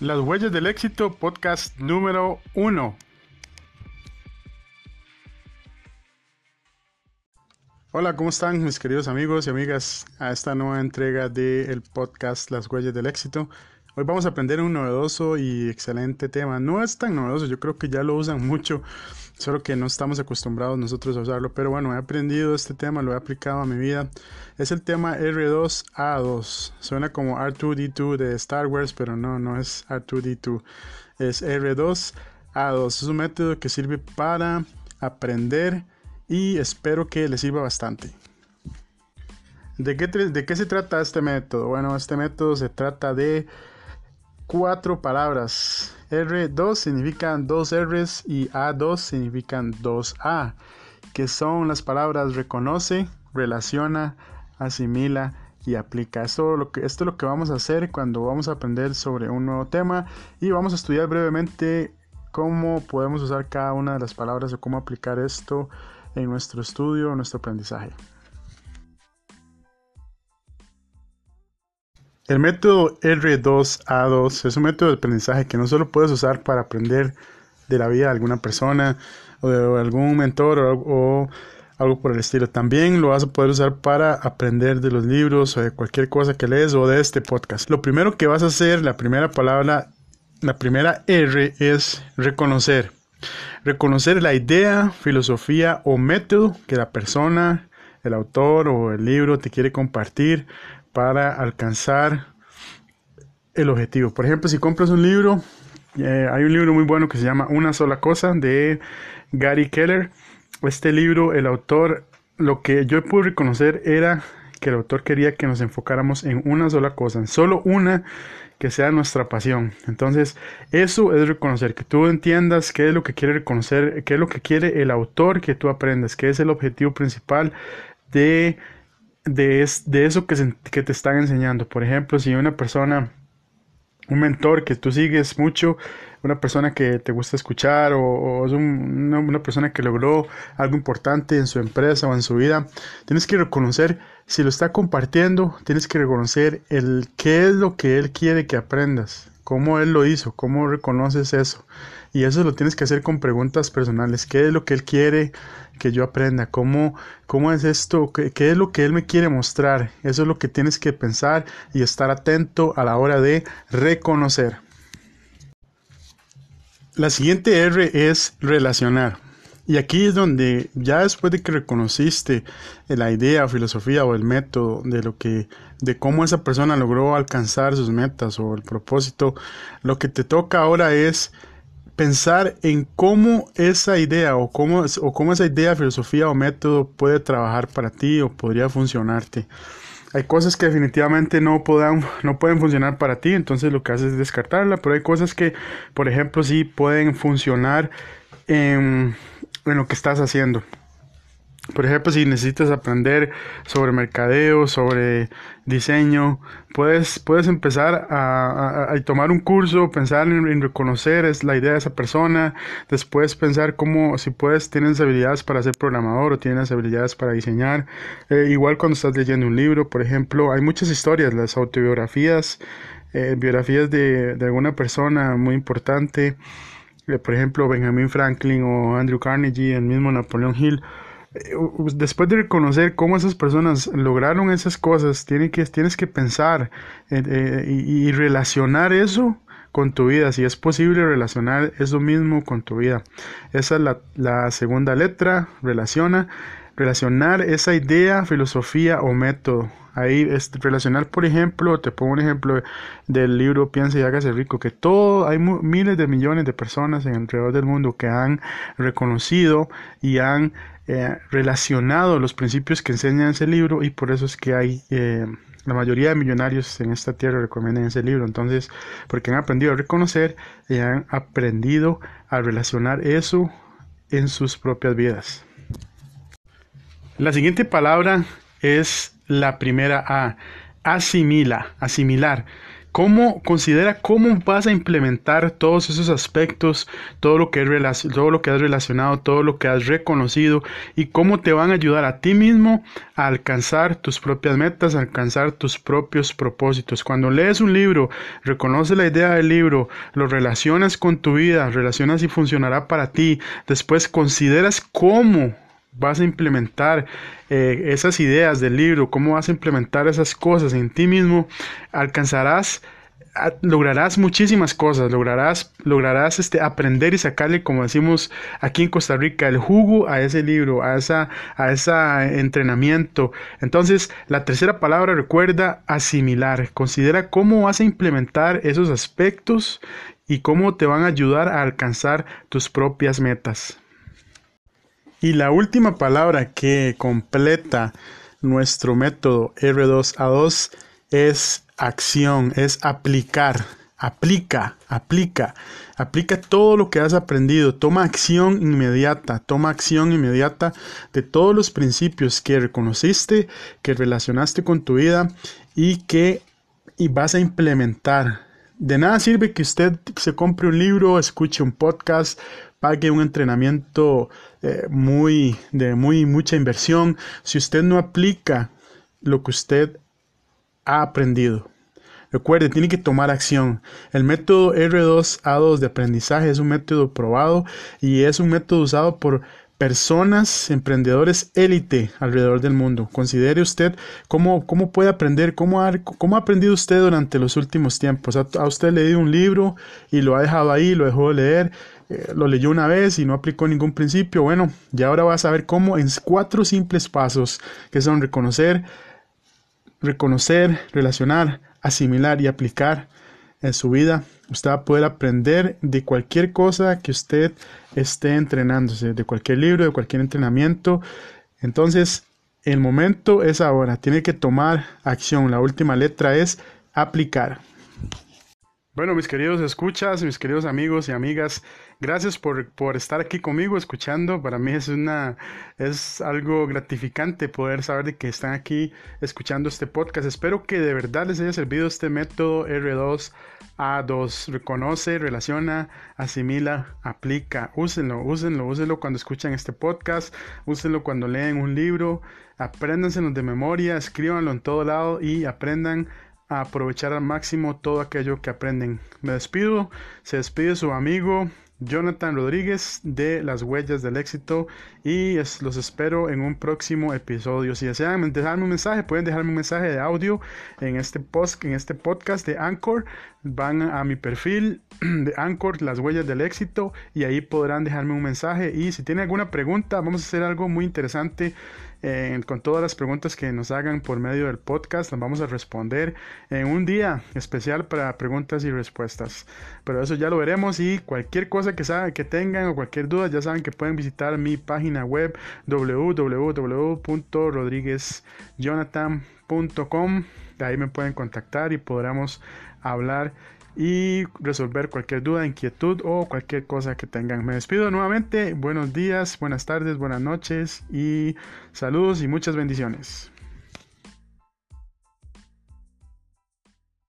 Las huellas del éxito, podcast número uno. Hola, ¿cómo están mis queridos amigos y amigas a esta nueva entrega del podcast Las huellas del éxito? Hoy vamos a aprender un novedoso y excelente tema. No es tan novedoso, yo creo que ya lo usan mucho, solo que no estamos acostumbrados nosotros a usarlo. Pero bueno, he aprendido este tema, lo he aplicado a mi vida. Es el tema R2A2. Suena como R2D2 de Star Wars, pero no, no es R2D2. Es R2A2. Es un método que sirve para aprender y espero que les sirva bastante. ¿De qué, ¿De qué se trata este método? Bueno, este método se trata de cuatro palabras. R2 significan dos R's y A2 significan dos A, que son las palabras reconoce, relaciona, asimila y aplica. Esto, lo que, esto es lo que vamos a hacer cuando vamos a aprender sobre un nuevo tema y vamos a estudiar brevemente cómo podemos usar cada una de las palabras o cómo aplicar esto en nuestro estudio, nuestro aprendizaje. El método R2A2 es un método de aprendizaje que no solo puedes usar para aprender de la vida de alguna persona o de algún mentor o, algo por el estilo. También lo vas a poder usar para aprender de los libros o de cualquier cosa que lees o de este podcast. Lo primero que vas a hacer, la primera palabra, la primera R es reconocer. Reconocer la idea, filosofía o método que la persona, el autor o el libro te quiere compartir para alcanzar el objetivo. Por ejemplo, si compras un libro, eh, hay un libro muy bueno que se llama Una sola cosa de Gary Keller. Este libro, el autor, lo que yo pude reconocer era que el autor quería que nos enfocáramos en una sola cosa, en solo una que sea nuestra pasión. Entonces, eso es reconocer, que tú entiendas qué es lo que quiere reconocer, qué es lo que quiere el autor que tú aprendas, qué es el objetivo principal de, de, de eso que, que te están enseñando. Por ejemplo, si una persona un mentor que tú sigues mucho, una persona que te gusta escuchar o, es una, persona que logró algo importante en su empresa o en su vida, tienes que reconocer si lo está compartiendo, tienes que reconocer el qué es lo que él quiere que aprendas, cómo él lo hizo, cómo reconoces eso. Y eso lo tienes que hacer con preguntas personales. ¿Qué es lo que él quiere que yo aprenda? ¿Cómo, cómo es esto? ¿Qué, ¿Qué, es lo que él me quiere mostrar? Eso es lo que tienes que pensar y estar atento a la hora de reconocer. La siguiente R es relacionar. Y aquí es donde ya después de que reconociste la idea, filosofía o el método de lo que de cómo esa persona logró alcanzar sus metas o el propósito, lo que te toca ahora es pensar en cómo esa idea o cómo, o cómo esa idea, filosofía o método puede trabajar para ti o podría funcionarte. Hay cosas que definitivamente no, no pueden funcionar para ti, entonces lo que haces es descartarla, pero hay cosas que, por ejemplo, sí pueden funcionar en, en lo que estás haciendo. Por ejemplo, si necesitas aprender sobre mercadeo, sobre diseño, puedes, puedes empezar a, tomar un curso, pensar en, reconocer es la idea de esa persona, después pensar cómo, si puedes, tienes habilidades para ser programador o tienes habilidades para diseñar. Eh, igual cuando estás leyendo un libro, por ejemplo, hay muchas historias, las autobiografías, eh, biografías de, de alguna persona muy importante, por ejemplo, Benjamin Franklin o Andrew Carnegie, el mismo Napoleón Hill eh, después de reconocer cómo esas personas lograron esas cosas, tienes que, tienes que pensar eh, y, relacionar eso con tu vida, si es posible relacionar eso mismo con tu vida. Esa es la, segunda letra, relaciona, relacionar esa idea, filosofía o método. Ahí es relacionar, por ejemplo, te pongo un ejemplo del libro Piensa y hágase rico, que todo, hay miles de millones de personas en alrededor del mundo que han reconocido y han eh, relacionado los principios que enseña ese libro y por eso es que hay eh, la mayoría de millonarios en esta tierra recomiendan ese libro entonces porque han aprendido a reconocer y han aprendido a relacionar eso en sus propias vidas la siguiente palabra es la primera A asimila asimilar cómo considera cómo vas a implementar todos esos aspectos, todo lo que has relacionado, todo lo que has reconocido y cómo te van a ayudar a ti mismo a alcanzar tus propias metas, a alcanzar tus propios propósitos. Cuando lees un libro, reconoce la idea del libro, lo relacionas con tu vida, relacionas y funcionará para ti. Después consideras cómo vas a implementar eh, esas ideas del libro, cómo vas a implementar esas cosas en ti mismo, alcanzarás lograrás muchísimas cosas, lograrás, lograrás este, aprender y sacarle, como decimos aquí en Costa Rica, el jugo a ese libro, a esa, a ese entrenamiento. Entonces, la tercera palabra recuerda asimilar. Considera cómo vas a implementar esos aspectos y cómo te van a ayudar a alcanzar tus propias metas. Y la última palabra que completa nuestro método R2A2 es acción, es aplicar. Aplica, aplica, aplica todo lo que has aprendido, toma acción inmediata, toma acción inmediata de todos los principios que reconociste, que relacionaste con tu vida y que y vas a implementar. De nada sirve que usted se compre un libro, escuche un podcast, pague un entrenamiento eh, muy de muy mucha inversión si usted no aplica lo que usted ha aprendido. Recuerde, tiene que tomar acción. El método R2A2 de aprendizaje es un método probado y es un método usado por personas, emprendedores élite alrededor del mundo. Considere usted cómo, cómo puede aprender, cómo ha, cómo ha aprendido usted durante los últimos tiempos. ¿Ha, ¿Ha, usted leído un libro y lo ha dejado ahí, lo dejó de leer? Eh, lo leyó una vez y no aplicó ningún principio. Bueno, ya ahora va a saber cómo en cuatro simples pasos que son reconocer, reconocer, relacionar, asimilar y aplicar en su vida. Usted va a poder aprender de cualquier cosa que usted esté entrenándose, de cualquier libro, de cualquier entrenamiento. Entonces, el momento es ahora. Tiene que tomar acción. La última letra es aplicar. Bueno, mis queridos escuchas, mis queridos amigos y amigas, gracias por, por, estar aquí conmigo escuchando. Para mí es una es algo gratificante poder saber de que están aquí escuchando este podcast. Espero que de verdad les haya servido este método R2A2. Reconoce, relaciona, asimila, aplica. Úsenlo, úsenlo, úsenlo cuando escuchan este podcast, úsenlo cuando leen un libro, apréndanselo de memoria, escríbanlo en todo lado y aprendan a aprovechar al máximo todo aquello que aprenden. Me despido, se despide su amigo Jonathan Rodríguez de Las Huellas del Éxito y los espero en un próximo episodio. Si desean dejarme un mensaje, pueden dejarme un mensaje de audio en este, post, en este podcast de Anchor. Van a mi perfil de Anchor, Las Huellas del Éxito, y ahí podrán dejarme un mensaje. Y si tienen alguna pregunta, vamos a hacer algo muy interesante con todas las preguntas que nos hagan por medio del podcast. Las vamos a responder en un día especial para preguntas y respuestas. Pero eso ya lo veremos y cualquier cosa que, saben, que tengan o cualquier duda ya saben que pueden visitar mi página web www.rodriguezjonathan.com. Ahí me pueden contactar y podremos hablar y resolver cualquier duda, inquietud o cualquier cosa que tengan. Me despido nuevamente. Buenos días, buenas tardes, buenas noches y saludos y muchas bendiciones.